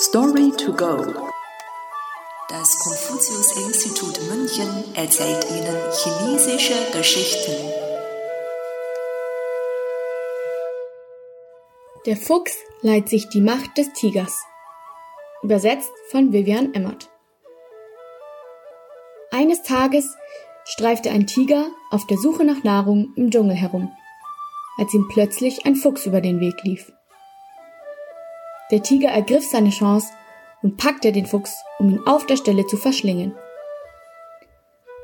Story to go. Das Konfuzius-Institut München erzählt Ihnen chinesische Geschichten. Der Fuchs leiht sich die Macht des Tigers. Übersetzt von Vivian Emmert. Eines Tages streifte ein Tiger auf der Suche nach Nahrung im Dschungel herum, als ihm plötzlich ein Fuchs über den Weg lief. Der Tiger ergriff seine Chance und packte den Fuchs, um ihn auf der Stelle zu verschlingen.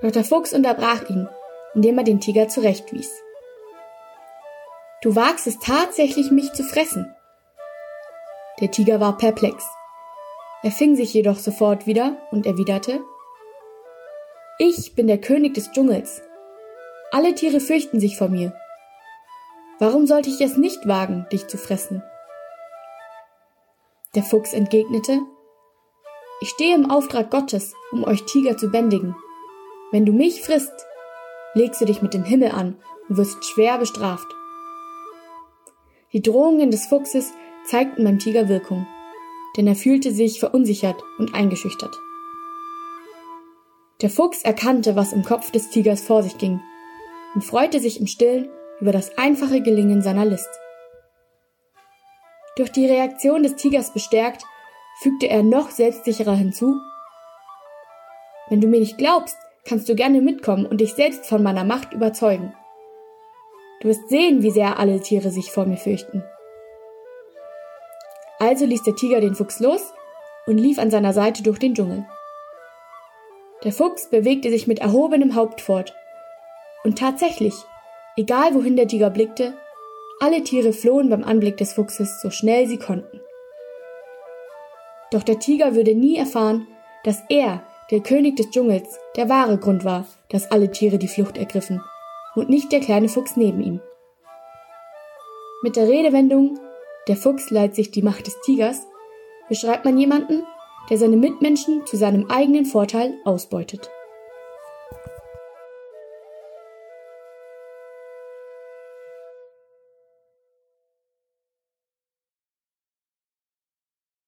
Doch der Fuchs unterbrach ihn, indem er den Tiger zurechtwies. Du wagst es tatsächlich, mich zu fressen. Der Tiger war perplex. Er fing sich jedoch sofort wieder und erwiderte, Ich bin der König des Dschungels. Alle Tiere fürchten sich vor mir. Warum sollte ich es nicht wagen, dich zu fressen? Der Fuchs entgegnete, ich stehe im Auftrag Gottes, um euch Tiger zu bändigen. Wenn du mich frisst, legst du dich mit dem Himmel an und wirst schwer bestraft. Die Drohungen des Fuchses zeigten beim Tiger Wirkung, denn er fühlte sich verunsichert und eingeschüchtert. Der Fuchs erkannte, was im Kopf des Tigers vor sich ging und freute sich im Stillen über das einfache Gelingen seiner List. Durch die Reaktion des Tigers bestärkt, fügte er noch selbstsicherer hinzu Wenn du mir nicht glaubst, kannst du gerne mitkommen und dich selbst von meiner Macht überzeugen. Du wirst sehen, wie sehr alle Tiere sich vor mir fürchten. Also ließ der Tiger den Fuchs los und lief an seiner Seite durch den Dschungel. Der Fuchs bewegte sich mit erhobenem Haupt fort. Und tatsächlich, egal wohin der Tiger blickte, alle Tiere flohen beim Anblick des Fuchses so schnell sie konnten. Doch der Tiger würde nie erfahren, dass er, der König des Dschungels, der wahre Grund war, dass alle Tiere die Flucht ergriffen, und nicht der kleine Fuchs neben ihm. Mit der Redewendung Der Fuchs leiht sich die Macht des Tigers beschreibt man jemanden, der seine Mitmenschen zu seinem eigenen Vorteil ausbeutet.